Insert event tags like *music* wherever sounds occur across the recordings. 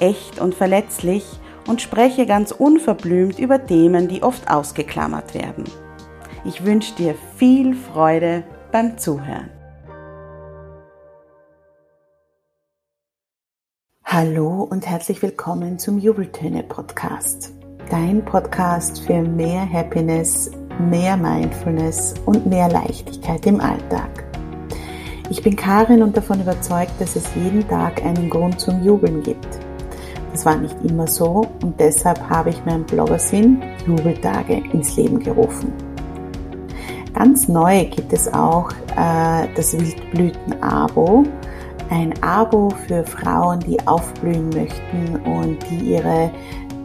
echt und verletzlich und spreche ganz unverblümt über Themen, die oft ausgeklammert werden. Ich wünsche dir viel Freude beim Zuhören. Hallo und herzlich willkommen zum Jubeltöne Podcast. Dein Podcast für mehr Happiness, mehr Mindfulness und mehr Leichtigkeit im Alltag. Ich bin Karin und davon überzeugt, dass es jeden Tag einen Grund zum Jubeln gibt. Das war nicht immer so und deshalb habe ich meinen Bloggersinn Jubeltage ins Leben gerufen. Ganz neu gibt es auch äh, das Wildblüten-Abo. Ein Abo für Frauen, die aufblühen möchten und die ihre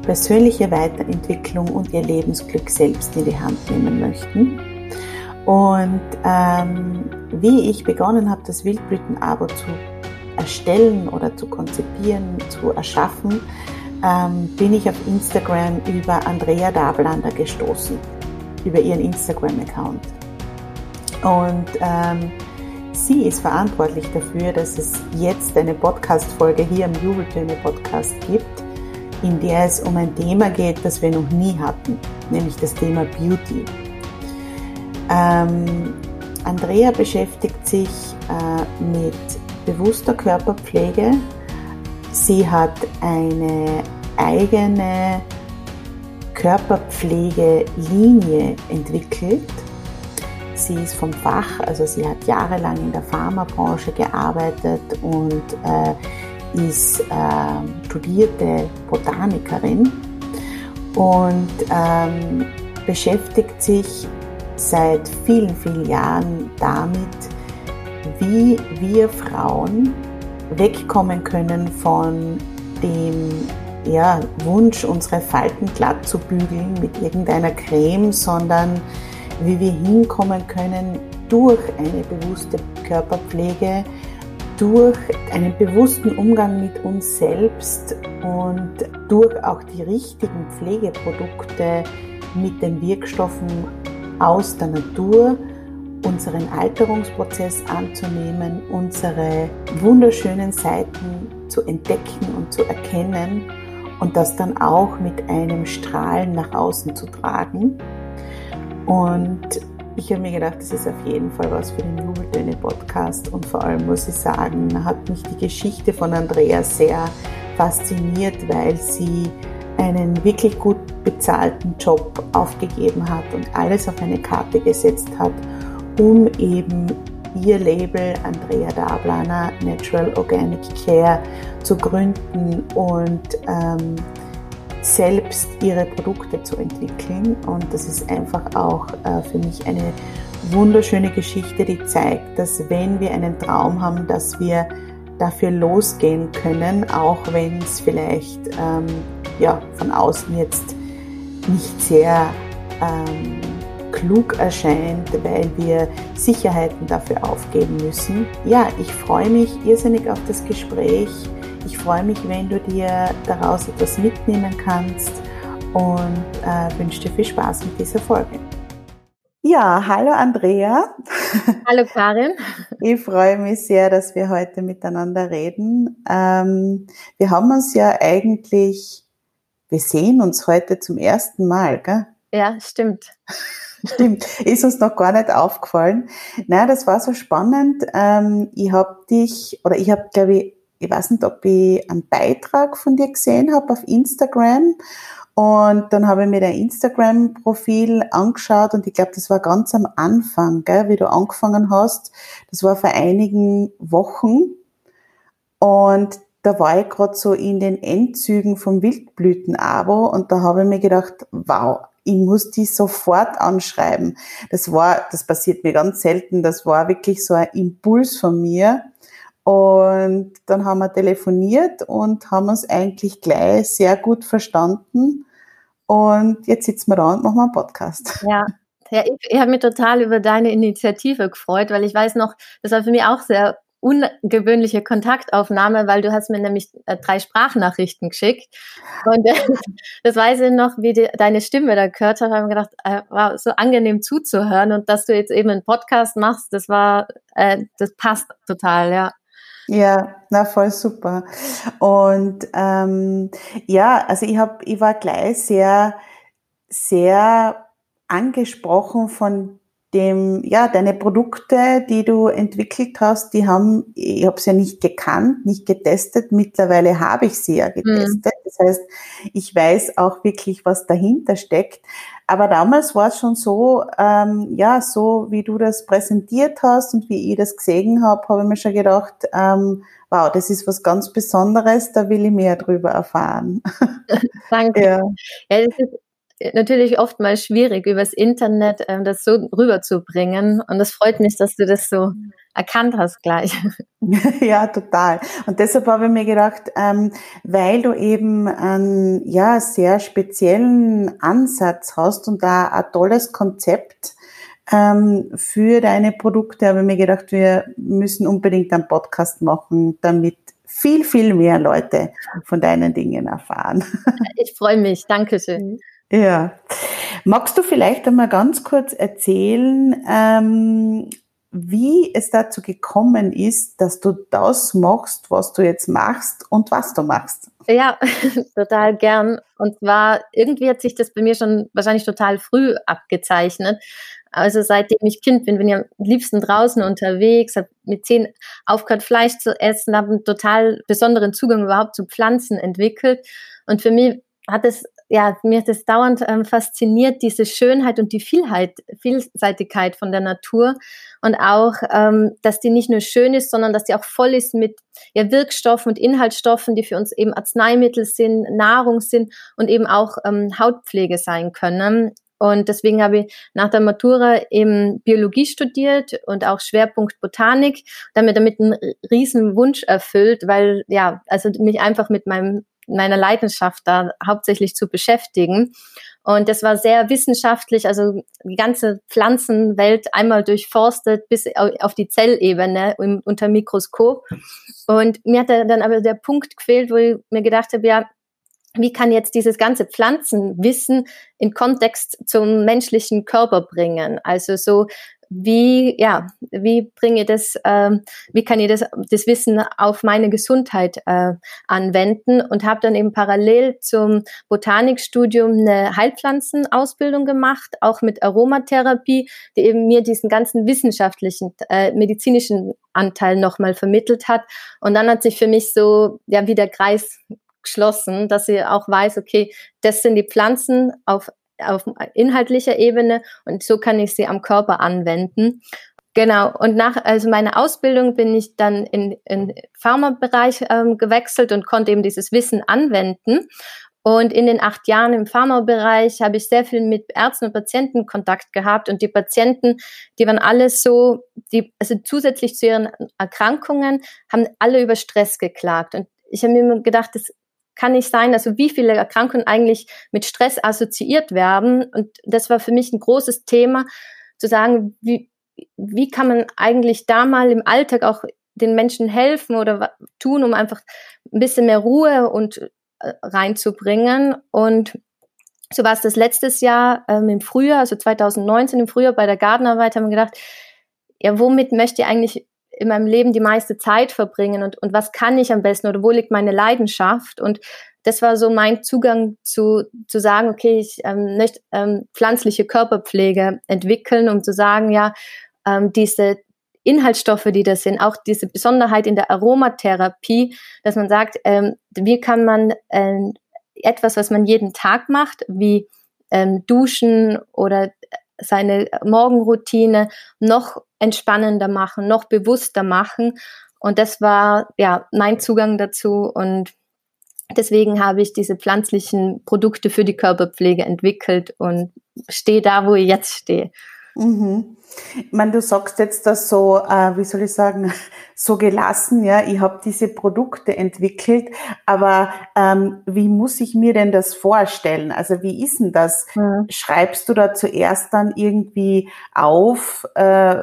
persönliche Weiterentwicklung und ihr Lebensglück selbst in die Hand nehmen möchten. Und ähm, wie ich begonnen habe, das Wildblüten-Abo zu erstellen oder zu konzipieren, zu erschaffen, ähm, bin ich auf Instagram über Andrea Dablander gestoßen, über ihren Instagram-Account. Und ähm, sie ist verantwortlich dafür, dass es jetzt eine Podcast-Folge hier im Jubeltöne-Podcast gibt, in der es um ein Thema geht, das wir noch nie hatten, nämlich das Thema Beauty. Ähm, Andrea beschäftigt sich äh, mit bewusster Körperpflege. Sie hat eine eigene Körperpflegelinie entwickelt. Sie ist vom Fach, also sie hat jahrelang in der Pharmabranche gearbeitet und äh, ist äh, studierte Botanikerin und ähm, beschäftigt sich seit vielen, vielen Jahren damit, wie wir Frauen wegkommen können von dem ja, Wunsch, unsere Falten glatt zu bügeln mit irgendeiner Creme, sondern wie wir hinkommen können durch eine bewusste Körperpflege, durch einen bewussten Umgang mit uns selbst und durch auch die richtigen Pflegeprodukte mit den Wirkstoffen aus der Natur unseren Alterungsprozess anzunehmen, unsere wunderschönen Seiten zu entdecken und zu erkennen und das dann auch mit einem Strahlen nach außen zu tragen. Und ich habe mir gedacht, das ist auf jeden Fall was für den Jubeltöne Podcast und vor allem muss ich sagen, hat mich die Geschichte von Andrea sehr fasziniert, weil sie einen wirklich gut bezahlten Job aufgegeben hat und alles auf eine Karte gesetzt hat, um eben ihr Label Andrea Dablana Natural Organic Care zu gründen und ähm, selbst ihre Produkte zu entwickeln. Und das ist einfach auch äh, für mich eine wunderschöne Geschichte, die zeigt, dass wenn wir einen Traum haben, dass wir dafür losgehen können, auch wenn es vielleicht ähm, ja, von außen jetzt nicht sehr ähm, klug erscheint, weil wir Sicherheiten dafür aufgeben müssen. Ja, ich freue mich irrsinnig auf das Gespräch. Ich freue mich, wenn du dir daraus etwas mitnehmen kannst und äh, wünsche dir viel Spaß mit dieser Folge. Ja, hallo Andrea. *laughs* Hallo Karin. Ich freue mich sehr, dass wir heute miteinander reden. Ähm, wir haben uns ja eigentlich, wir sehen uns heute zum ersten Mal, gell? Ja, stimmt. Stimmt, ist uns noch gar nicht aufgefallen. Naja, das war so spannend. Ähm, ich habe dich, oder ich habe, glaube ich, ich weiß nicht, ob ich einen Beitrag von dir gesehen habe auf Instagram Und dann habe ich mir dein Instagram-Profil angeschaut und ich glaube, das war ganz am Anfang, gell, wie du angefangen hast. Das war vor einigen Wochen. Und da war ich gerade so in den Endzügen vom Wildblüten-Abo und da habe ich mir gedacht, wow, ich muss die sofort anschreiben. Das war, das passiert mir ganz selten, das war wirklich so ein Impuls von mir. Und dann haben wir telefoniert und haben uns eigentlich gleich sehr gut verstanden. Und jetzt sitzen wir da und machen einen Podcast. Ja, ja ich, ich habe mich total über deine Initiative gefreut, weil ich weiß noch, das war für mich auch sehr ungewöhnliche Kontaktaufnahme, weil du hast mir nämlich äh, drei Sprachnachrichten geschickt. Und äh, *laughs* das weiß ich noch, wie die, deine Stimme da gehört habe, habe ich gedacht, äh, wow, so angenehm zuzuhören und dass du jetzt eben einen Podcast machst, das war, äh, das passt total, ja. Ja, na voll super. Und ähm, ja, also ich habe, ich war gleich sehr, sehr angesprochen von dem, ja, deine Produkte, die du entwickelt hast, die haben, ich habe sie ja nicht gekannt, nicht getestet. Mittlerweile habe ich sie ja mhm. getestet. Mhm. Das heißt, ich weiß auch wirklich, was dahinter steckt. Aber damals war es schon so, ähm, ja, so wie du das präsentiert hast und wie ich das gesehen habe, habe ich mir schon gedacht, ähm, wow, das ist was ganz Besonderes, da will ich mehr drüber erfahren. *laughs* Danke. Ja. ja, das ist natürlich oftmals schwierig, übers Internet ähm, das so rüberzubringen. Und es freut mich, dass du das so erkannt hast gleich. *laughs* *laughs* Ja, total. Und deshalb habe ich mir gedacht, ähm, weil du eben einen ja, sehr speziellen Ansatz hast und da ein tolles Konzept ähm, für deine Produkte, habe ich mir gedacht, wir müssen unbedingt einen Podcast machen, damit viel, viel mehr Leute von deinen Dingen erfahren. *laughs* Ich freue mich. Dankeschön. Ja. Magst du vielleicht einmal ganz kurz erzählen, ähm, wie es dazu gekommen ist, dass du das machst, was du jetzt machst und was du machst? Ja, *laughs* total gern. Und zwar, irgendwie hat sich das bei mir schon wahrscheinlich total früh abgezeichnet. Also seitdem ich Kind bin, bin ich am liebsten draußen unterwegs, habe mit zehn aufgehört, Fleisch zu essen, habe einen total besonderen Zugang überhaupt zu Pflanzen entwickelt. Und für mich hat es ja, mir es dauernd ähm, fasziniert, diese Schönheit und die Vielheit, Vielseitigkeit von der Natur und auch, ähm, dass die nicht nur schön ist, sondern dass die auch voll ist mit ja, Wirkstoffen und Inhaltsstoffen, die für uns eben Arzneimittel sind, Nahrung sind und eben auch ähm, Hautpflege sein können. Und deswegen habe ich nach der Matura eben Biologie studiert und auch Schwerpunkt Botanik, damit damit einen riesen Wunsch erfüllt, weil ja, also mich einfach mit meinem meiner Leidenschaft da hauptsächlich zu beschäftigen. Und das war sehr wissenschaftlich, also die ganze Pflanzenwelt einmal durchforstet bis auf die Zellebene im, unter Mikroskop. Und mir hat dann aber der Punkt gefehlt, wo ich mir gedacht habe, ja, wie kann jetzt dieses ganze Pflanzenwissen in Kontext zum menschlichen Körper bringen? Also so wie, ja, wie bringe das, ähm, wie kann ich das, das Wissen auf meine Gesundheit äh, anwenden und habe dann eben parallel zum Botanikstudium eine Heilpflanzenausbildung gemacht, auch mit Aromatherapie, die eben mir diesen ganzen wissenschaftlichen, äh, medizinischen Anteil nochmal vermittelt hat. Und dann hat sich für mich so, ja, wie der Kreis geschlossen, dass ich auch weiß, okay, das sind die Pflanzen auf auf inhaltlicher Ebene und so kann ich sie am Körper anwenden. Genau, und nach also meiner Ausbildung bin ich dann in, in Pharmabereich ähm, gewechselt und konnte eben dieses Wissen anwenden. Und in den acht Jahren im Pharmabereich habe ich sehr viel mit Ärzten und Patienten Kontakt gehabt. Und die Patienten, die waren alle so, die, also zusätzlich zu ihren Erkrankungen, haben alle über Stress geklagt. Und ich habe mir gedacht, das kann nicht sein, also wie viele Erkrankungen eigentlich mit Stress assoziiert werden. Und das war für mich ein großes Thema, zu sagen, wie, wie kann man eigentlich da mal im Alltag auch den Menschen helfen oder tun, um einfach ein bisschen mehr Ruhe und äh, reinzubringen. Und so war es das letztes Jahr ähm, im Frühjahr, also 2019 im Frühjahr bei der Gartenarbeit, haben wir gedacht, ja, womit möchte ich eigentlich in meinem Leben die meiste Zeit verbringen und, und was kann ich am besten oder wo liegt meine Leidenschaft? Und das war so mein Zugang zu, zu sagen, okay, ich ähm, möchte ähm, pflanzliche Körperpflege entwickeln, um zu sagen, ja, ähm, diese Inhaltsstoffe, die das sind, auch diese Besonderheit in der Aromatherapie, dass man sagt, ähm, wie kann man ähm, etwas, was man jeden Tag macht, wie ähm, Duschen oder seine Morgenroutine noch entspannender machen, noch bewusster machen. Und das war ja mein Zugang dazu und deswegen habe ich diese pflanzlichen Produkte für die Körperpflege entwickelt und stehe da, wo ich jetzt stehe. Mhm. Ich meine, du sagst jetzt das so, äh, wie soll ich sagen, *laughs* so gelassen, ja, ich habe diese Produkte entwickelt, aber ähm, wie muss ich mir denn das vorstellen? Also wie ist denn das? Mhm. Schreibst du da zuerst dann irgendwie auf, äh,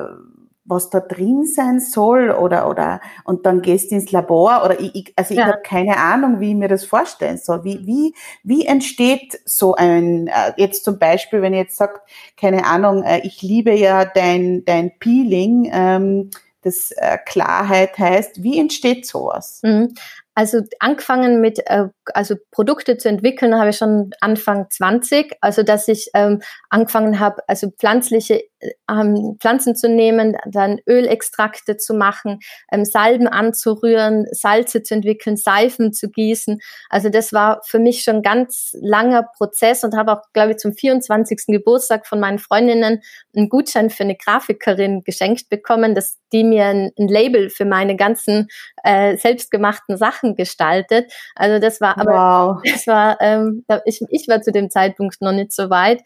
was da drin sein soll oder oder und dann gehst du ins Labor oder ich, ich also ich ja. habe keine Ahnung, wie ich mir das vorstellen soll. Wie wie wie entsteht so ein äh, jetzt zum Beispiel, wenn ich jetzt sagt, keine Ahnung, äh, ich liebe ja dein dein Peeling. Ähm, das äh, Klarheit heißt, wie entsteht sowas? Mhm. Also angefangen mit, äh, also Produkte zu entwickeln, habe ich schon Anfang 20. Also dass ich ähm, angefangen habe, also pflanzliche ähm, Pflanzen zu nehmen, dann Ölextrakte zu machen, ähm, Salben anzurühren, Salze zu entwickeln, Seifen zu gießen. Also das war für mich schon ein ganz langer Prozess und habe auch, glaube ich, zum 24. Geburtstag von meinen Freundinnen einen Gutschein für eine Grafikerin geschenkt bekommen, dass die mir ein, ein Label für meine ganzen äh, selbstgemachten Sachen gestaltet. Also das war aber, wow. *laughs* das war, ähm, ich, ich war zu dem Zeitpunkt noch nicht so weit.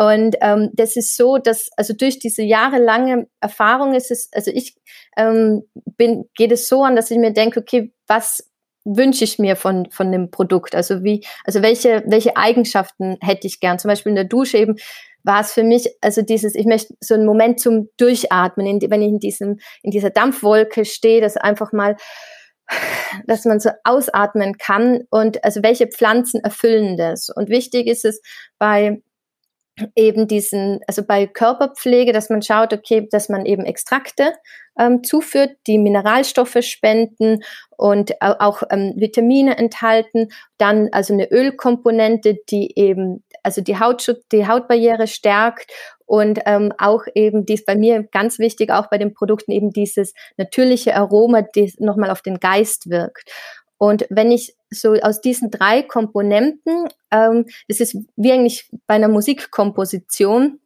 Und ähm, das ist so, dass also durch diese jahrelange Erfahrung ist es, also ich ähm, bin, geht es so an, dass ich mir denke, okay, was wünsche ich mir von von dem Produkt? Also wie, also welche welche Eigenschaften hätte ich gern? Zum Beispiel in der Dusche eben war es für mich, also dieses, ich möchte so einen Moment zum Durchatmen, in, wenn ich in diesem in dieser Dampfwolke stehe, dass einfach mal dass man so ausatmen kann und also welche Pflanzen erfüllen das. Und wichtig ist es bei eben diesen, also bei Körperpflege, dass man schaut, okay, dass man eben Extrakte ähm, zuführt, die Mineralstoffe spenden und auch ähm, Vitamine enthalten. Dann also eine Ölkomponente, die eben also die Hautschutz, die Hautbarriere stärkt und ähm, auch eben dies bei mir ganz wichtig, auch bei den Produkten eben dieses natürliche Aroma, das nochmal auf den Geist wirkt. Und wenn ich so aus diesen drei Komponenten, ähm, das ist wie eigentlich bei einer Musikkomposition,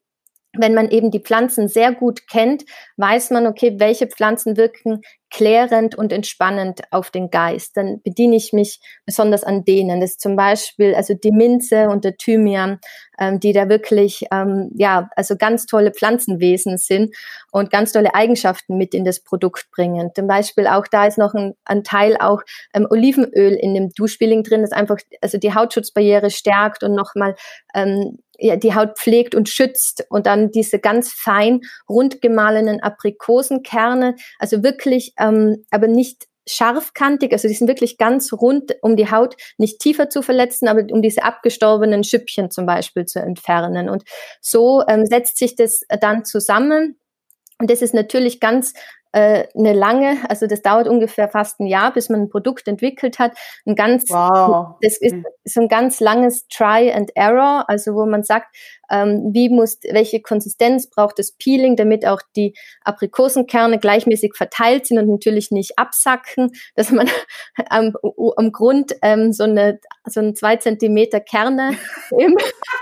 wenn man eben die Pflanzen sehr gut kennt, weiß man, okay, welche Pflanzen wirken klärend und entspannend auf den Geist. Dann bediene ich mich besonders an denen. Das ist zum Beispiel also die Minze und der Thymian, ähm, die da wirklich ähm, ja also ganz tolle Pflanzenwesen sind und ganz tolle Eigenschaften mit in das Produkt bringen. Zum Beispiel auch da ist noch ein, ein Teil auch ähm, Olivenöl in dem Duschpeeling drin, das einfach also die Hautschutzbarriere stärkt und nochmal ähm, ja, die Haut pflegt und schützt und dann diese ganz fein rund gemahlenen Aprikosenkerne, also wirklich, ähm, aber nicht scharfkantig, also die sind wirklich ganz rund, um die Haut nicht tiefer zu verletzen, aber um diese abgestorbenen Schüppchen zum Beispiel zu entfernen. Und so ähm, setzt sich das dann zusammen. Und das ist natürlich ganz äh, eine lange, also das dauert ungefähr fast ein Jahr, bis man ein Produkt entwickelt hat. Ein ganz, wow. das ist mhm. so ein ganz langes Try and Error, also wo man sagt, ähm, wie muss, welche Konsistenz braucht das Peeling, damit auch die Aprikosenkerne gleichmäßig verteilt sind und natürlich nicht absacken, *laughs* dass man am, am Grund ähm, so eine so ein zwei Zentimeter Kerne *laughs* im,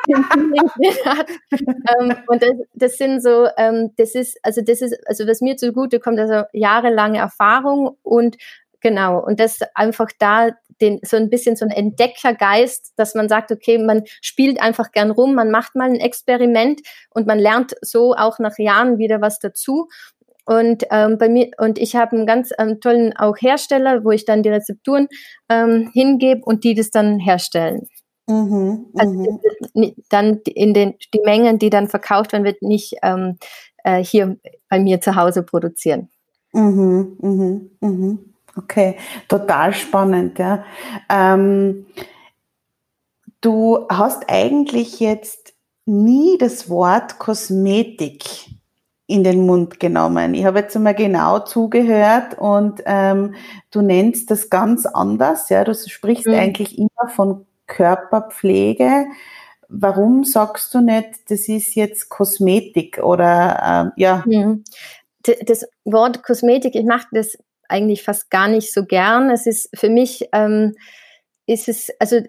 im Peeling hat. Ähm, und das, das sind so, ähm, das ist, also das ist, also was mir zugute kommt, also jahrelange Erfahrung und Genau. Und das einfach da den, so ein bisschen so ein Entdeckergeist, dass man sagt, okay, man spielt einfach gern rum, man macht mal ein Experiment und man lernt so auch nach Jahren wieder was dazu. Und ähm, bei mir und ich habe einen ganz ähm, tollen auch Hersteller, wo ich dann die Rezepturen ähm, hingebe und die das dann herstellen. Mhm, also mhm. dann in den die Mengen, die dann verkauft werden, wird nicht ähm, äh, hier bei mir zu Hause produzieren. Mhm, mhm, mhm. Okay, total spannend. Ja. Ähm, du hast eigentlich jetzt nie das Wort Kosmetik in den Mund genommen. Ich habe jetzt einmal genau zugehört und ähm, du nennst das ganz anders. Ja, du sprichst mhm. eigentlich immer von Körperpflege. Warum sagst du nicht, das ist jetzt Kosmetik oder ähm, ja? Mhm. Das Wort Kosmetik, ich mache das eigentlich fast gar nicht so gern. Es ist für mich, ähm, ist es, also,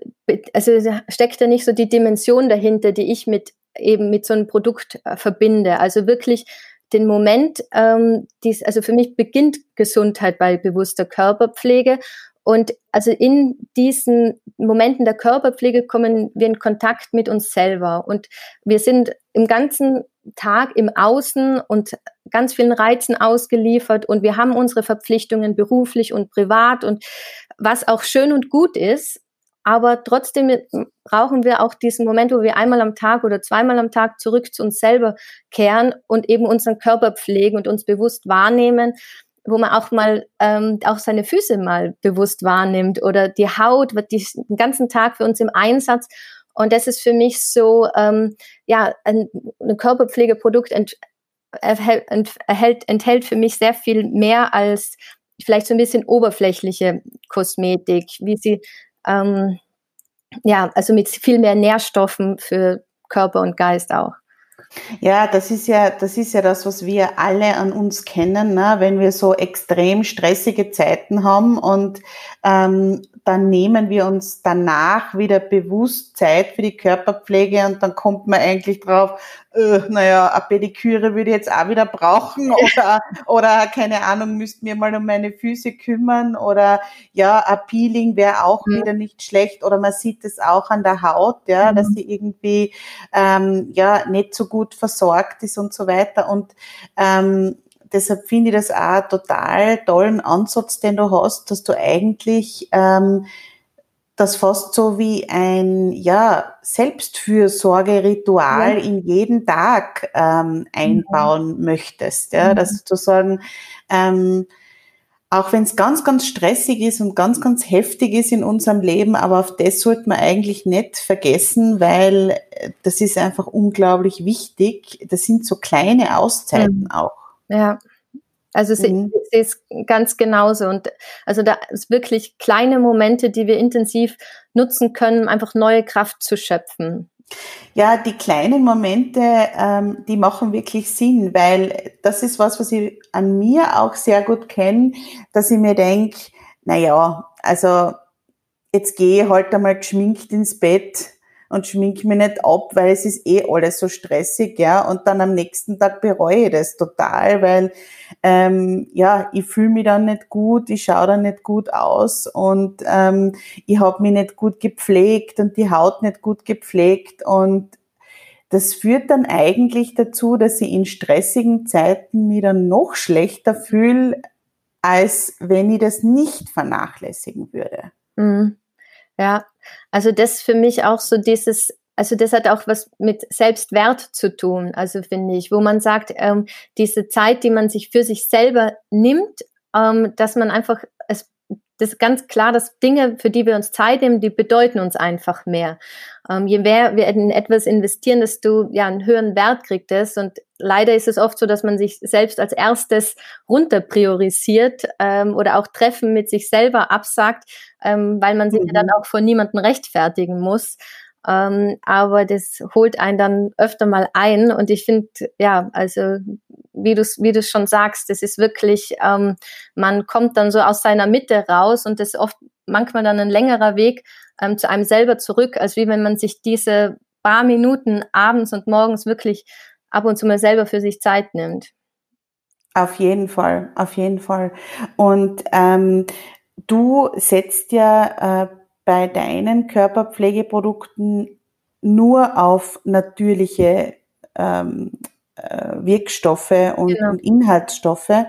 also steckt da nicht so die Dimension dahinter, die ich mit eben mit so einem Produkt äh, verbinde. Also wirklich den Moment, ähm, dies, also für mich beginnt Gesundheit bei bewusster Körperpflege. Und also in diesen Momenten der Körperpflege kommen wir in Kontakt mit uns selber. Und wir sind im ganzen Tag im Außen und ganz vielen Reizen ausgeliefert und wir haben unsere Verpflichtungen beruflich und privat und was auch schön und gut ist. Aber trotzdem brauchen wir auch diesen Moment, wo wir einmal am Tag oder zweimal am Tag zurück zu uns selber kehren und eben unseren Körper pflegen und uns bewusst wahrnehmen, wo man auch mal ähm, auch seine Füße mal bewusst wahrnimmt oder die Haut wird die, den ganzen Tag für uns im Einsatz. Und das ist für mich so, ähm, ja, ein, ein Körperpflegeprodukt ent, erhält, enthält, enthält für mich sehr viel mehr als vielleicht so ein bisschen oberflächliche Kosmetik, wie sie ähm, ja, also mit viel mehr Nährstoffen für Körper und Geist auch. Ja, das ist ja, das ist ja das, was wir alle an uns kennen, ne? wenn wir so extrem stressige Zeiten haben und ähm, dann nehmen wir uns danach wieder bewusst Zeit für die Körperpflege und dann kommt man eigentlich drauf, äh, naja, eine Pediküre würde ich jetzt auch wieder brauchen *laughs* oder, oder keine Ahnung, müsste mir mal um meine Füße kümmern oder ja, ein Peeling wäre auch mhm. wieder nicht schlecht oder man sieht es auch an der Haut, ja, mhm. dass sie irgendwie ähm, ja nicht so gut versorgt ist und so weiter und ähm, deshalb finde ich das auch total tollen Ansatz, den du hast, dass du eigentlich ähm, das fast so wie ein ja Selbstfürsorgeritual ja. in jeden Tag ähm, einbauen mhm. möchtest, ja, mhm. dass du sagen, ähm, auch wenn es ganz, ganz stressig ist und ganz, ganz heftig ist in unserem Leben, aber auf das sollte man eigentlich nicht vergessen, weil äh, das ist einfach unglaublich wichtig. Das sind so kleine Auszeiten mhm. auch. Ja. Also mhm. ich sehe es ganz genauso. Und also da ist wirklich kleine Momente, die wir intensiv nutzen können, um einfach neue Kraft zu schöpfen. Ja, die kleinen Momente, ähm, die machen wirklich Sinn, weil das ist was, was ich an mir auch sehr gut kenne, dass ich mir denke, na ja, also jetzt gehe ich halt einmal geschminkt ins Bett und schmink mich nicht ab, weil es ist eh alles so stressig, ja. Und dann am nächsten Tag bereue ich das total, weil ähm, ja, ich fühle mich dann nicht gut, ich schaue dann nicht gut aus und ähm, ich habe mich nicht gut gepflegt und die Haut nicht gut gepflegt und das führt dann eigentlich dazu, dass ich in stressigen Zeiten mich dann noch schlechter fühle, als wenn ich das nicht vernachlässigen würde. Mhm. Ja, also das für mich auch so dieses, also das hat auch was mit Selbstwert zu tun, also finde ich, wo man sagt, ähm, diese Zeit, die man sich für sich selber nimmt, ähm, dass man einfach, es das ist ganz klar, dass Dinge, für die wir uns Zeit nehmen, die bedeuten uns einfach mehr. Ähm, je mehr wir in etwas investieren, desto ja, einen höheren Wert kriegt es. Und leider ist es oft so, dass man sich selbst als erstes runter priorisiert ähm, oder auch Treffen mit sich selber absagt, ähm, weil man sich mhm. ja dann auch vor niemandem rechtfertigen muss. Ähm, aber das holt einen dann öfter mal ein. Und ich finde, ja, also wie du wie du schon sagst, das ist wirklich, ähm, man kommt dann so aus seiner Mitte raus und das ist oft manchmal dann ein längerer Weg ähm, zu einem selber zurück, als wie wenn man sich diese paar Minuten abends und morgens wirklich ab und zu mal selber für sich Zeit nimmt. Auf jeden Fall, auf jeden Fall. Und ähm, du setzt ja äh, bei deinen Körperpflegeprodukten nur auf natürliche ähm, äh, Wirkstoffe und, genau. und, Inhaltsstoffe.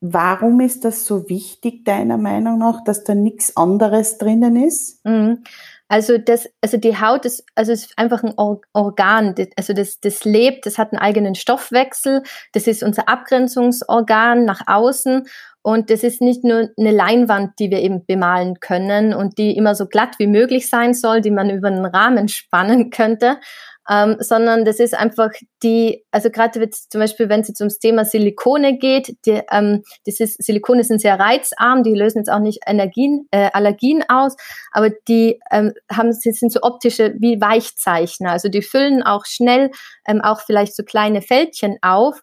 Warum ist das so wichtig, deiner Meinung nach, dass da nichts anderes drinnen ist? Mhm. Also das, also die Haut ist, also ist einfach ein Organ, also das, das lebt, das hat einen eigenen Stoffwechsel, das ist unser Abgrenzungsorgan nach außen und das ist nicht nur eine Leinwand, die wir eben bemalen können und die immer so glatt wie möglich sein soll, die man über einen Rahmen spannen könnte, ähm, sondern das ist einfach die, also gerade zum Beispiel, wenn es jetzt ums Thema Silikone geht, die, ähm, das ist, Silikone sind sehr reizarm, die lösen jetzt auch nicht Energien, äh, Allergien aus, aber die ähm, haben, sind so optische wie Weichzeichner, also die füllen auch schnell ähm, auch vielleicht so kleine Fältchen auf,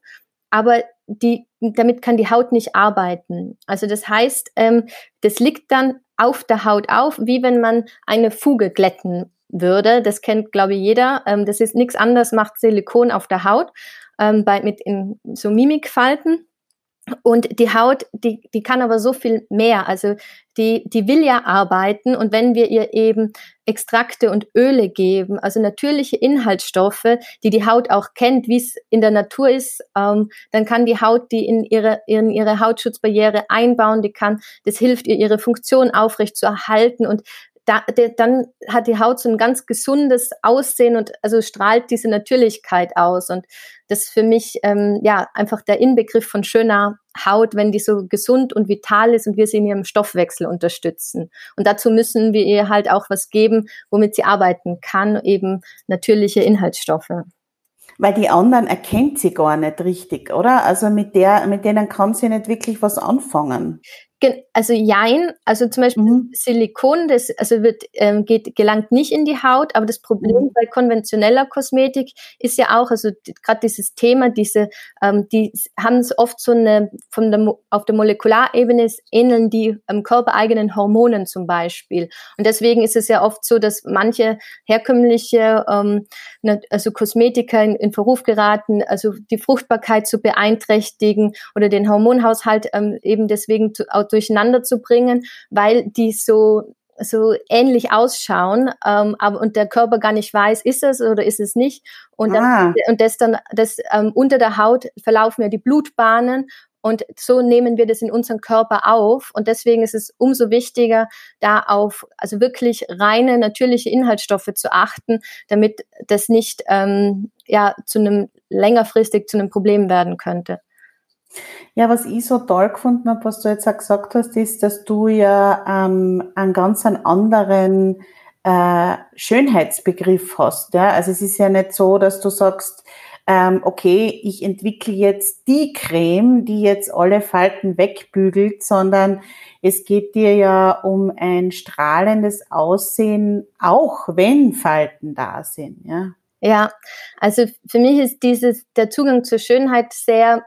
aber die, damit kann die Haut nicht arbeiten. Also das heißt, ähm, das liegt dann auf der Haut auf, wie wenn man eine Fuge glätten würde. Das kennt, glaube ich, jeder. Ähm, das ist nichts anderes, macht Silikon auf der Haut ähm, bei, mit in so Mimikfalten. Und die Haut, die, die kann aber so viel mehr. Also die, die will ja arbeiten. Und wenn wir ihr eben Extrakte und Öle geben, also natürliche Inhaltsstoffe, die die Haut auch kennt, wie es in der Natur ist, ähm, dann kann die Haut die in ihre, in ihre Hautschutzbarriere einbauen. Die kann, das hilft ihr, ihre Funktion aufrecht zu erhalten. Und da, de, dann hat die Haut so ein ganz gesundes Aussehen und also strahlt diese Natürlichkeit aus. Und das ist für mich ähm, ja einfach der Inbegriff von schöner Haut, wenn die so gesund und vital ist und wir sie in ihrem Stoffwechsel unterstützen. Und dazu müssen wir ihr halt auch was geben, womit sie arbeiten kann, eben natürliche Inhaltsstoffe. Weil die anderen erkennt sie gar nicht richtig, oder? Also mit der, mit denen kann sie nicht wirklich was anfangen. Also jein, also zum Beispiel mhm. Silikon, das also wird ähm, geht gelangt nicht in die Haut, aber das Problem mhm. bei konventioneller Kosmetik ist ja auch, also gerade dieses Thema, diese, ähm, die haben es oft so eine von der auf der Molekularebene ähneln die ähm, körpereigenen Hormonen zum Beispiel und deswegen ist es ja oft so, dass manche herkömmliche ähm, ne, also Kosmetika in, in Verruf geraten, also die Fruchtbarkeit zu beeinträchtigen oder den Hormonhaushalt ähm, eben deswegen zu, durcheinander zu bringen, weil die so so ähnlich ausschauen, ähm, aber und der Körper gar nicht weiß, ist es oder ist es nicht. Und dann, ah. und das dann, das ähm, unter der Haut verlaufen ja die Blutbahnen und so nehmen wir das in unseren Körper auf. Und deswegen ist es umso wichtiger, da auf also wirklich reine natürliche Inhaltsstoffe zu achten, damit das nicht ähm, ja zu einem längerfristig zu einem Problem werden könnte. Ja, was ich so toll gefunden habe, was du jetzt auch gesagt hast, ist, dass du ja ähm, einen ganz anderen äh, Schönheitsbegriff hast. Ja? Also es ist ja nicht so, dass du sagst, ähm, okay, ich entwickle jetzt die Creme, die jetzt alle Falten wegbügelt, sondern es geht dir ja um ein strahlendes Aussehen, auch wenn Falten da sind. Ja, ja also für mich ist dieses, der Zugang zur Schönheit sehr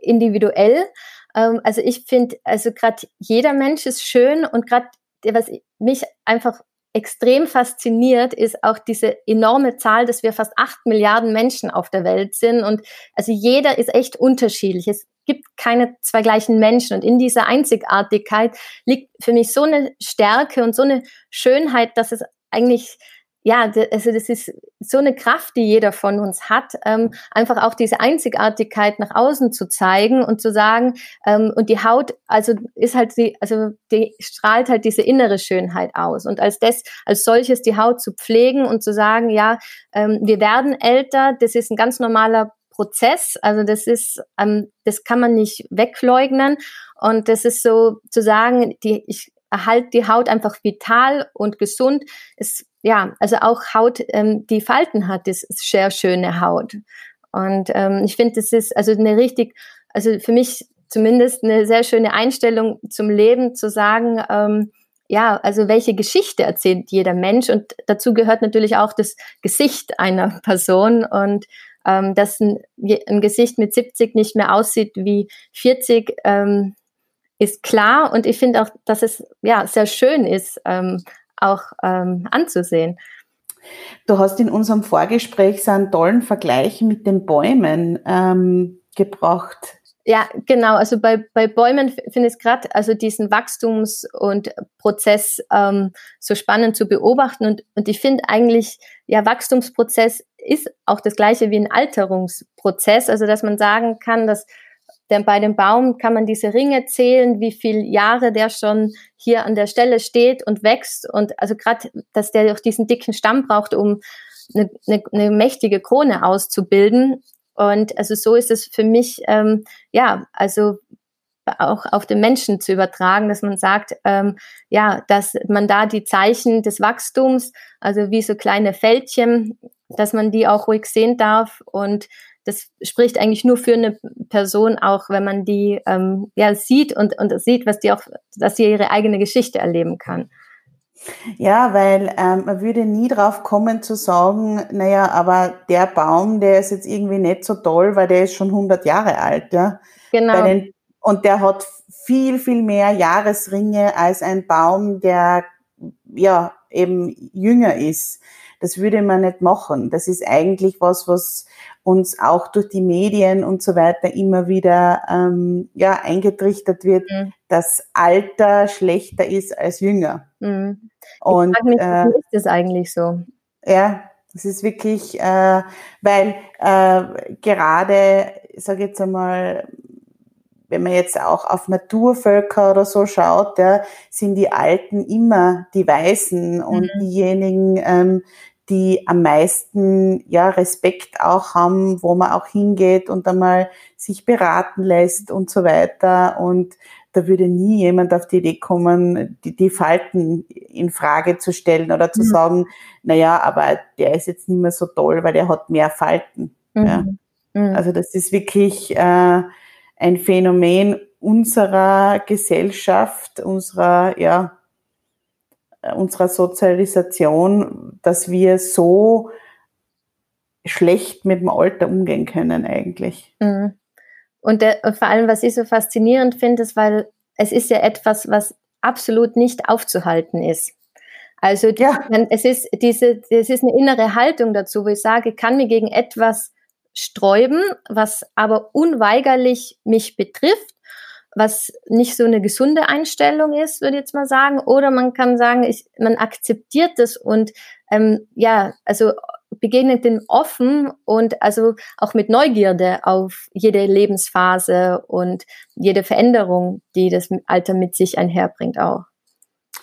individuell. Ähm, also ich finde, also gerade jeder Mensch ist schön und gerade was mich einfach extrem fasziniert, ist auch diese enorme Zahl, dass wir fast acht Milliarden Menschen auf der Welt sind. Und also jeder ist echt unterschiedlich. Es gibt keine zwei gleichen Menschen. Und in dieser Einzigartigkeit liegt für mich so eine Stärke und so eine Schönheit, dass es eigentlich ja, also das ist so eine Kraft, die jeder von uns hat, ähm, einfach auch diese Einzigartigkeit nach außen zu zeigen und zu sagen, ähm, und die Haut, also ist halt die, also die strahlt halt diese innere Schönheit aus. Und als das, als solches die Haut zu pflegen und zu sagen, ja, ähm, wir werden älter, das ist ein ganz normaler Prozess. Also das ist, ähm, das kann man nicht wegleugnen. Und das ist so zu sagen, die, ich erhalte die Haut einfach vital und gesund. Es ja, also auch Haut, ähm, die Falten hat, ist sehr schöne Haut. Und ähm, ich finde, das ist also eine richtig, also für mich zumindest eine sehr schöne Einstellung zum Leben, zu sagen, ähm, ja, also welche Geschichte erzählt jeder Mensch? Und dazu gehört natürlich auch das Gesicht einer *laughs* Person. Und ähm, dass ein, ein Gesicht mit 70 nicht mehr aussieht wie 40, ähm, ist klar. Und ich finde auch, dass es ja sehr schön ist, ähm, auch ähm, anzusehen. Du hast in unserem Vorgespräch so einen tollen Vergleich mit den Bäumen ähm, gebracht. Ja, genau. Also bei, bei Bäumen finde ich es gerade, also diesen Wachstums- und Prozess ähm, so spannend zu beobachten. Und, und ich finde eigentlich, ja, Wachstumsprozess ist auch das gleiche wie ein Alterungsprozess. Also dass man sagen kann, dass denn bei dem Baum kann man diese Ringe zählen, wie viele Jahre der schon hier an der Stelle steht und wächst. Und also gerade, dass der auch diesen dicken Stamm braucht, um eine, eine, eine mächtige Krone auszubilden. Und also so ist es für mich, ähm, ja, also auch auf den Menschen zu übertragen, dass man sagt, ähm, ja, dass man da die Zeichen des Wachstums, also wie so kleine Fältchen, dass man die auch ruhig sehen darf und das spricht eigentlich nur für eine Person auch, wenn man die ähm, ja sieht und, und sieht, was die auch, dass sie ihre eigene Geschichte erleben kann. Ja, weil ähm, man würde nie drauf kommen zu sagen, naja, aber der Baum, der ist jetzt irgendwie nicht so toll, weil der ist schon 100 Jahre alt, ja. Genau. Den, und der hat viel, viel mehr Jahresringe als ein Baum, der ja eben jünger ist. Das würde man nicht machen. Das ist eigentlich was, was uns auch durch die Medien und so weiter immer wieder ähm, ja eingetrichtert wird, mhm. dass Alter schlechter ist als jünger. Mhm. Und mich, äh, ist das eigentlich so? Ja, das ist wirklich, äh, weil äh, gerade, sage ich jetzt einmal, wenn man jetzt auch auf Naturvölker oder so schaut, ja, sind die Alten immer die Weißen und mhm. diejenigen, ähm, die am meisten ja Respekt auch haben, wo man auch hingeht und einmal sich beraten lässt und so weiter. Und da würde nie jemand auf die Idee kommen, die, die Falten in Frage zu stellen oder zu mhm. sagen, na ja, aber der ist jetzt nicht mehr so toll, weil er hat mehr Falten. Mhm. Ja. Mhm. Also das ist wirklich äh, ein Phänomen unserer Gesellschaft, unserer, ja, unserer Sozialisation, dass wir so schlecht mit dem Alter umgehen können eigentlich. Mhm. Und, der, und vor allem, was ich so faszinierend finde, ist, weil es ist ja etwas, was absolut nicht aufzuhalten ist. Also ja. es ist diese, es ist eine innere Haltung dazu, wo ich sage, ich kann mir gegen etwas sträuben, was aber unweigerlich mich betrifft, was nicht so eine gesunde Einstellung ist, würde ich jetzt mal sagen. Oder man kann sagen, ich, man akzeptiert das und ähm, ja, also begegnet dem offen und also auch mit Neugierde auf jede Lebensphase und jede Veränderung, die das Alter mit sich einherbringt auch.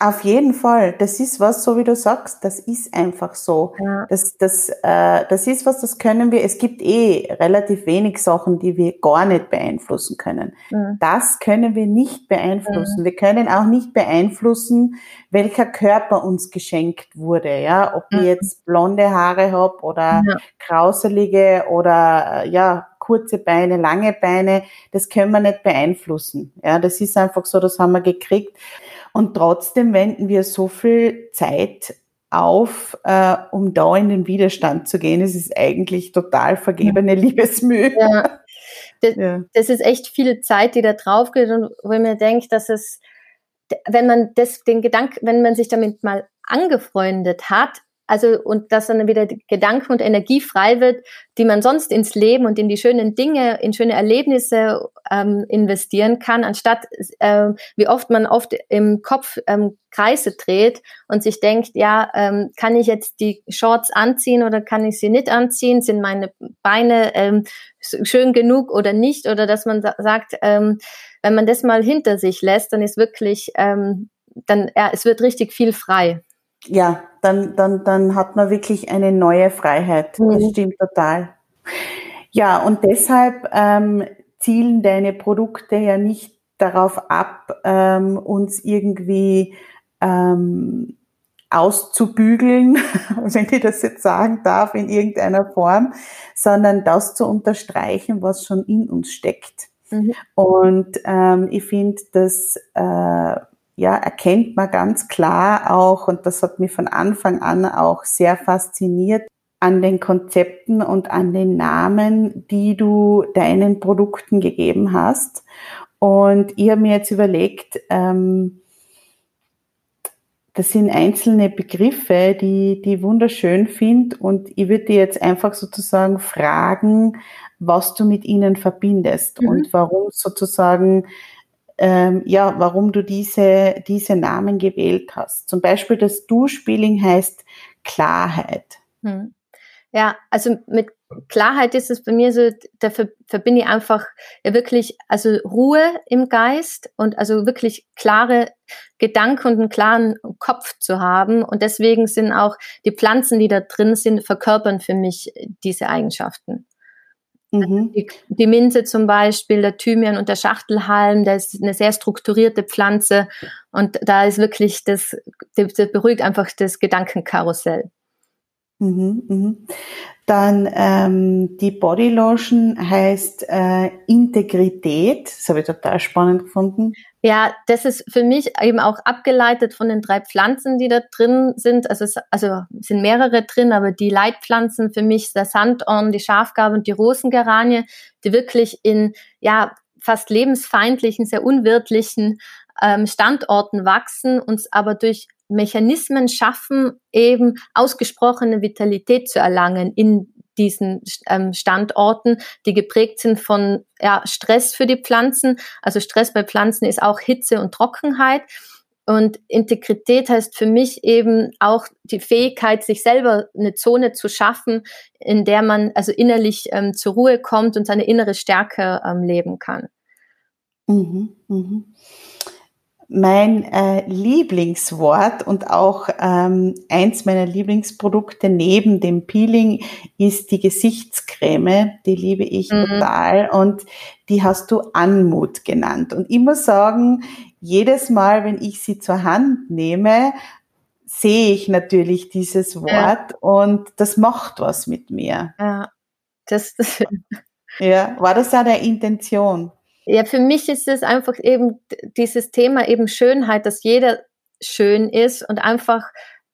Auf jeden Fall. Das ist was, so wie du sagst, das ist einfach so. Ja. Das, das, äh, das ist was, das können wir, es gibt eh relativ wenig Sachen, die wir gar nicht beeinflussen können. Mhm. Das können wir nicht beeinflussen. Mhm. Wir können auch nicht beeinflussen, welcher Körper uns geschenkt wurde. Ja, Ob mhm. ich jetzt blonde Haare habe oder ja. krauselige oder äh, ja, kurze Beine, lange Beine, das können wir nicht beeinflussen. Ja, das ist einfach so, das haben wir gekriegt. Und trotzdem wenden wir so viel Zeit auf, äh, um da in den Widerstand zu gehen. Es ist eigentlich total vergebene Liebesmühe. Ja. *laughs* Das, ja. das ist echt viel Zeit, die da drauf geht und wo ich mir denke, dass es, wenn man das, den Gedanken, wenn man sich damit mal angefreundet hat, also, und dass dann wieder Gedanken und Energie frei wird, die man sonst ins Leben und in die schönen Dinge, in schöne Erlebnisse ähm, investieren kann, anstatt äh, wie oft man oft im Kopf ähm, Kreise dreht und sich denkt, ja, ähm, kann ich jetzt die Shorts anziehen oder kann ich sie nicht anziehen? Sind meine Beine ähm, schön genug oder nicht? Oder dass man sagt, ähm, wenn man das mal hinter sich lässt, dann ist wirklich, ähm, dann, ja, es wird richtig viel frei ja, dann, dann, dann hat man wirklich eine neue Freiheit. Mhm. Das stimmt total. Ja, und deshalb ähm, zielen deine Produkte ja nicht darauf ab, ähm, uns irgendwie ähm, auszubügeln, *laughs* wenn ich das jetzt sagen darf, in irgendeiner Form, sondern das zu unterstreichen, was schon in uns steckt. Mhm. Und ähm, ich finde, dass äh, ja, erkennt man ganz klar auch, und das hat mich von Anfang an auch sehr fasziniert, an den Konzepten und an den Namen, die du deinen Produkten gegeben hast. Und ich habe mir jetzt überlegt, ähm, das sind einzelne Begriffe, die die wunderschön finde und ich würde dir jetzt einfach sozusagen fragen, was du mit ihnen verbindest mhm. und warum sozusagen ähm, ja, warum du diese, diese Namen gewählt hast. Zum Beispiel das Du-Spieling heißt Klarheit. Hm. Ja, also mit Klarheit ist es bei mir so, da verbinde ich einfach wirklich, also Ruhe im Geist und also wirklich klare Gedanken und einen klaren Kopf zu haben. Und deswegen sind auch die Pflanzen, die da drin sind, verkörpern für mich diese Eigenschaften. Mhm. Die, die, Minze zum Beispiel, der Thymian und der Schachtelhalm, das ist eine sehr strukturierte Pflanze und da ist wirklich das, das beruhigt einfach das Gedankenkarussell. Mhm, mhm. Dann ähm, die Body Lotion heißt äh, Integrität. Das habe ich total spannend gefunden. Ja, das ist für mich eben auch abgeleitet von den drei Pflanzen, die da drin sind. Also es also sind mehrere drin, aber die Leitpflanzen für mich der Sandorn, die Schafgabe und die Rosengeranie, die wirklich in ja fast lebensfeindlichen, sehr unwirtlichen ähm, Standorten wachsen, uns aber durch Mechanismen schaffen, eben ausgesprochene Vitalität zu erlangen in diesen ähm, Standorten, die geprägt sind von ja, Stress für die Pflanzen. Also Stress bei Pflanzen ist auch Hitze und Trockenheit. Und Integrität heißt für mich eben auch die Fähigkeit, sich selber eine Zone zu schaffen, in der man also innerlich ähm, zur Ruhe kommt und seine innere Stärke ähm, leben kann. Mhm, mhm. Mein äh, Lieblingswort und auch ähm, eins meiner Lieblingsprodukte neben dem Peeling ist die Gesichtscreme. Die liebe ich mhm. total und die hast du Anmut genannt. Und ich muss sagen, jedes Mal, wenn ich sie zur Hand nehme, sehe ich natürlich dieses Wort ja. und das macht was mit mir. Ja, das, das ja, war das da der Intention? Ja, für mich ist es einfach eben dieses Thema eben Schönheit, dass jeder schön ist und einfach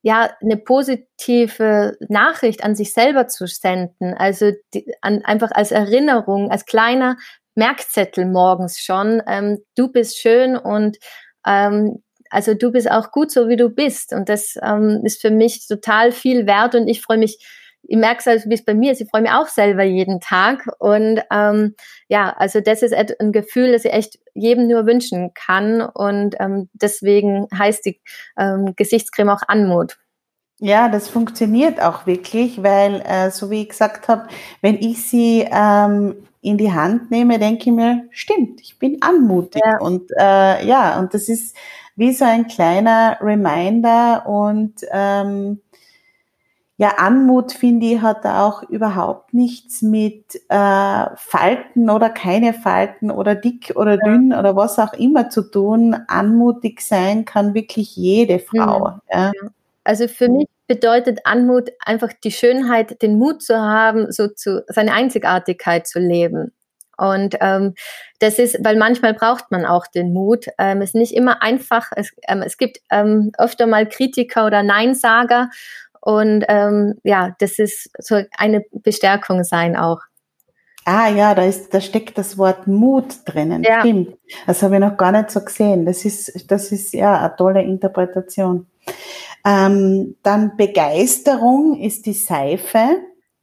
ja eine positive Nachricht an sich selber zu senden, also die, an, einfach als Erinnerung, als kleiner Merkzettel morgens schon, ähm, du bist schön und ähm, also du bist auch gut so wie du bist. Und das ähm, ist für mich total viel wert und ich freue mich ich merke es, also, wie es bei mir ist, ich freue mich auch selber jeden Tag. Und ähm, ja, also das ist ein Gefühl, das ich echt jedem nur wünschen kann. Und ähm, deswegen heißt die ähm, Gesichtscreme auch Anmut. Ja, das funktioniert auch wirklich, weil, äh, so wie ich gesagt habe, wenn ich sie ähm, in die Hand nehme, denke ich mir, stimmt, ich bin anmutig. Ja. Und äh, ja, und das ist wie so ein kleiner Reminder und ähm, ja, Anmut, finde ich, hat auch überhaupt nichts mit äh, Falten oder keine Falten oder dick oder dünn oder was auch immer zu tun. Anmutig sein kann wirklich jede Frau. Mhm. Ja. Also für mich bedeutet Anmut einfach die Schönheit, den Mut zu haben, so zu seine Einzigartigkeit zu leben. Und ähm, das ist, weil manchmal braucht man auch den Mut. Ähm, es ist nicht immer einfach. Es, ähm, es gibt ähm, öfter mal Kritiker oder Neinsager und ähm, ja, das ist so eine Bestärkung sein auch. Ah ja, da ist, da steckt das Wort Mut drinnen. Ja. Stimmt. Das habe ich noch gar nicht so gesehen. Das ist, das ist ja eine tolle Interpretation. Ähm, dann Begeisterung ist die Seife.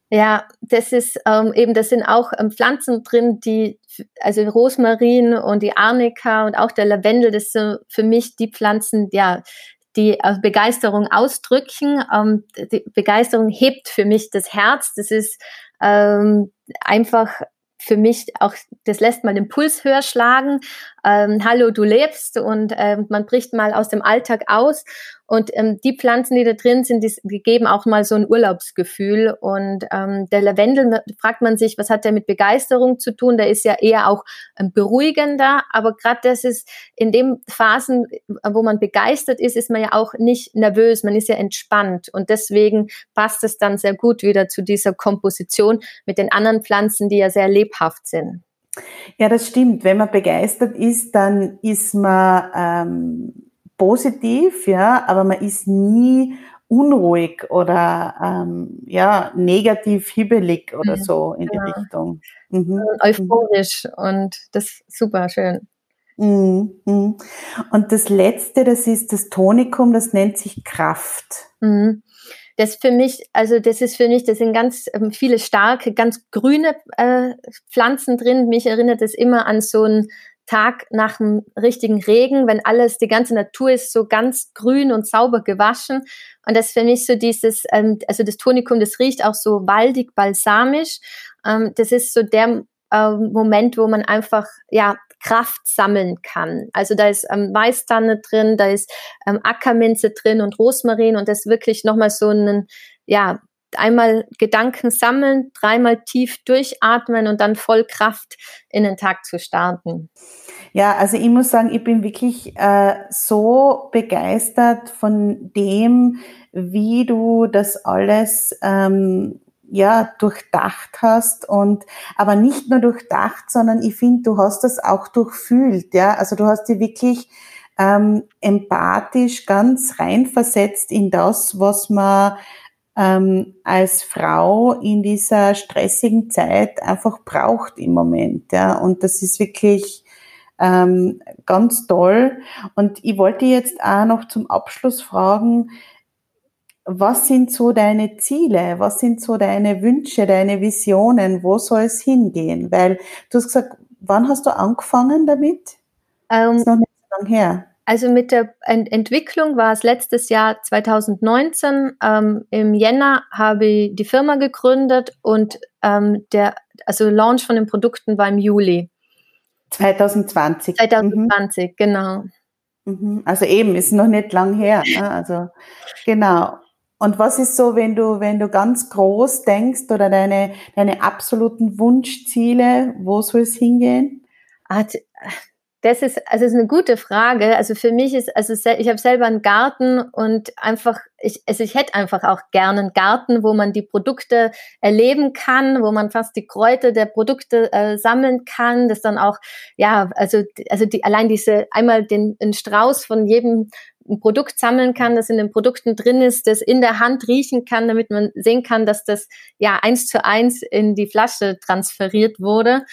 Ja, das ist ähm, eben, das sind auch ähm, Pflanzen drin, die, also Rosmarin und die Arnika und auch der Lavendel, das sind für mich die Pflanzen, ja, die äh, Begeisterung ausdrücken. Ähm, die Begeisterung hebt für mich das Herz. Das ist ähm, einfach für mich auch, das lässt mal den Puls höher schlagen. Ähm, Hallo, du lebst und ähm, man bricht mal aus dem Alltag aus und ähm, die Pflanzen, die da drin sind, die, die geben auch mal so ein Urlaubsgefühl. Und ähm, der Lavendel, fragt man sich, was hat der mit Begeisterung zu tun? Der ist ja eher auch ähm, beruhigender. Aber gerade das ist in den Phasen, wo man begeistert ist, ist man ja auch nicht nervös, man ist ja entspannt. Und deswegen passt es dann sehr gut wieder zu dieser Komposition mit den anderen Pflanzen, die ja sehr lebhaft sind. Ja, das stimmt. Wenn man begeistert ist, dann ist man ähm, positiv, ja, aber man ist nie unruhig oder ähm, ja negativ hibbelig oder mhm. so in die ja. Richtung. Mhm. Euphorisch und das ist super schön. Mhm. mhm. Und das letzte, das ist das Tonikum, das nennt sich Kraft. Mhm. Das für mich, also das ist für mich, das sind ganz ähm, viele starke, ganz grüne äh, Pflanzen drin. Mich erinnert es immer an so ein Tag nach dem richtigen Regen, wenn alles, die ganze Natur ist so ganz grün und sauber gewaschen. Und das für mich so dieses, ähm, also das Tonikum, das riecht auch so waldig, balsamisch. Ähm, das ist so der ähm, Moment, wo man einfach, ja, Kraft sammeln kann. Also da ist ähm, Weißtanne drin, da ist ähm, Ackerminze drin und Rosmarin und das wirklich nochmal so ein, ja, einmal Gedanken sammeln, dreimal tief durchatmen und dann voll Kraft in den Tag zu starten. Ja, also ich muss sagen, ich bin wirklich äh, so begeistert von dem, wie du das alles ähm, ja durchdacht hast und aber nicht nur durchdacht, sondern ich finde, du hast das auch durchfühlt. Ja, also du hast dich wirklich ähm, empathisch ganz reinversetzt in das, was man ähm, als Frau in dieser stressigen Zeit einfach braucht im Moment. Ja? Und das ist wirklich ähm, ganz toll. Und ich wollte jetzt auch noch zum Abschluss fragen, was sind so deine Ziele? Was sind so deine Wünsche, deine Visionen? Wo soll es hingehen? Weil du hast gesagt, wann hast du angefangen damit? Ähm, ist noch nicht so lange her. Also mit der Ent Entwicklung war es letztes Jahr 2019. Ähm, Im Jänner habe ich die Firma gegründet und ähm, der also Launch von den Produkten war im Juli. 2020. 2020, mhm. genau. Mhm. Also eben, ist noch nicht lang her. Ne? Also genau. Und was ist so, wenn du, wenn du ganz groß denkst oder deine, deine absoluten Wunschziele, wo soll es hingehen? Das ist, also ist eine gute Frage. Also für mich ist, also ich habe selber einen Garten und einfach, ich, also ich hätte einfach auch gerne einen Garten, wo man die Produkte erleben kann, wo man fast die Kräuter der Produkte äh, sammeln kann, das dann auch, ja, also, also die, allein diese, einmal den, den Strauß von jedem ein Produkt sammeln kann, das in den Produkten drin ist, das in der Hand riechen kann, damit man sehen kann, dass das ja eins zu eins in die Flasche transferiert wurde.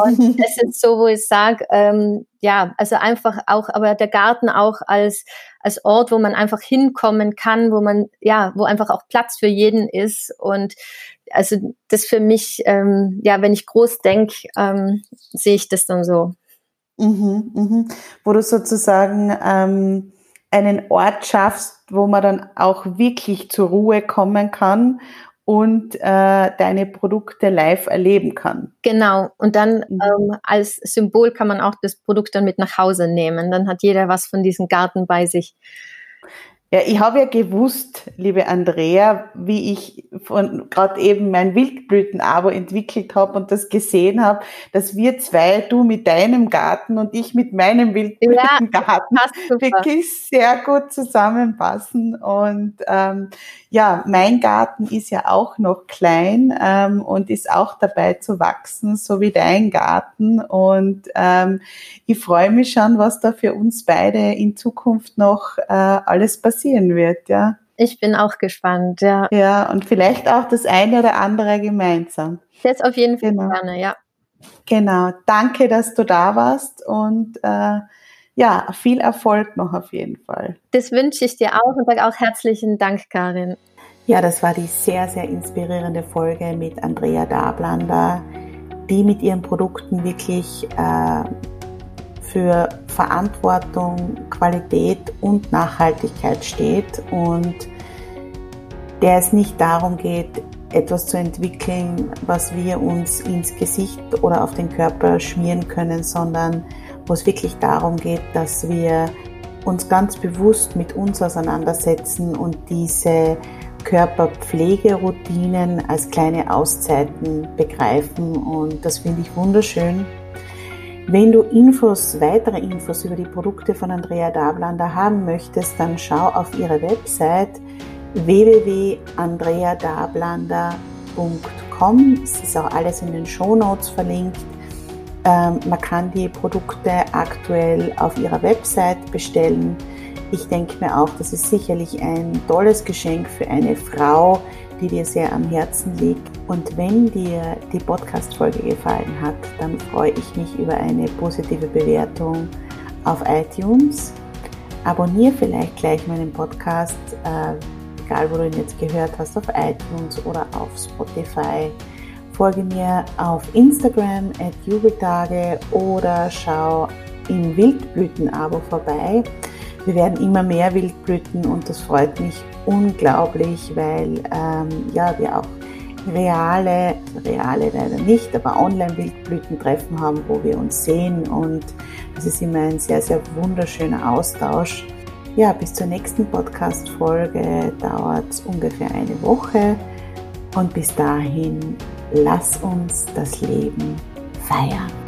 Und *laughs* das ist so, wo ich sage, ähm, ja, also einfach auch, aber der Garten auch als, als Ort, wo man einfach hinkommen kann, wo man, ja, wo einfach auch Platz für jeden ist. Und also das für mich, ähm, ja, wenn ich groß denke, ähm, sehe ich das dann so. Mhm, mhm. Wo du sozusagen ähm, einen Ort schaffst, wo man dann auch wirklich zur Ruhe kommen kann und äh, deine Produkte live erleben kann. Genau. Und dann mhm. ähm, als Symbol kann man auch das Produkt dann mit nach Hause nehmen. Dann hat jeder was von diesem Garten bei sich. Ja, ich habe ja gewusst, liebe Andrea, wie ich von gerade eben mein Wildblüten-Abo entwickelt habe und das gesehen habe, dass wir zwei, du mit deinem Garten und ich mit meinem Wildblütengarten ja, wirklich sehr gut zusammenpassen. Und ähm, ja, mein Garten ist ja auch noch klein ähm, und ist auch dabei zu wachsen, so wie dein Garten. Und ähm, ich freue mich schon, was da für uns beide in Zukunft noch äh, alles passiert passieren wird, ja. Ich bin auch gespannt, ja. Ja, und vielleicht auch das eine oder andere gemeinsam. Das auf jeden Fall genau. gerne, ja. Genau. Danke, dass du da warst und äh, ja, viel Erfolg noch auf jeden Fall. Das wünsche ich dir auch und sage auch herzlichen Dank, Karin. Ja, das war die sehr, sehr inspirierende Folge mit Andrea Dablander, die mit ihren Produkten wirklich äh, für Verantwortung, Qualität und Nachhaltigkeit steht und der es nicht darum geht, etwas zu entwickeln, was wir uns ins Gesicht oder auf den Körper schmieren können, sondern wo es wirklich darum geht, dass wir uns ganz bewusst mit uns auseinandersetzen und diese Körperpflegeroutinen als kleine Auszeiten begreifen. Und das finde ich wunderschön. Wenn du Infos, weitere Infos über die Produkte von Andrea Dablander haben möchtest, dann schau auf ihre Website www.andreadablander.com. Es ist auch alles in den Show Notes verlinkt. Ähm, man kann die Produkte aktuell auf ihrer Website bestellen. Ich denke mir auch, das ist sicherlich ein tolles Geschenk für eine Frau, die dir sehr am Herzen liegt. Und wenn dir die Podcast-Folge gefallen hat, dann freue ich mich über eine positive Bewertung auf iTunes. Abonniere vielleicht gleich meinen Podcast, äh, egal wo du ihn jetzt gehört hast, auf iTunes oder auf Spotify. Folge mir auf Instagram at Jubeltage oder schau im Wildblüten-Abo vorbei. Wir werden immer mehr Wildblüten und das freut mich unglaublich, weil ähm, ja, wir auch reale, reale leider nicht, aber Online-Wildblütentreffen haben, wo wir uns sehen und das ist immer ein sehr, sehr wunderschöner Austausch. Ja, bis zur nächsten Podcast-Folge dauert es ungefähr eine Woche und bis dahin lass uns das Leben feiern.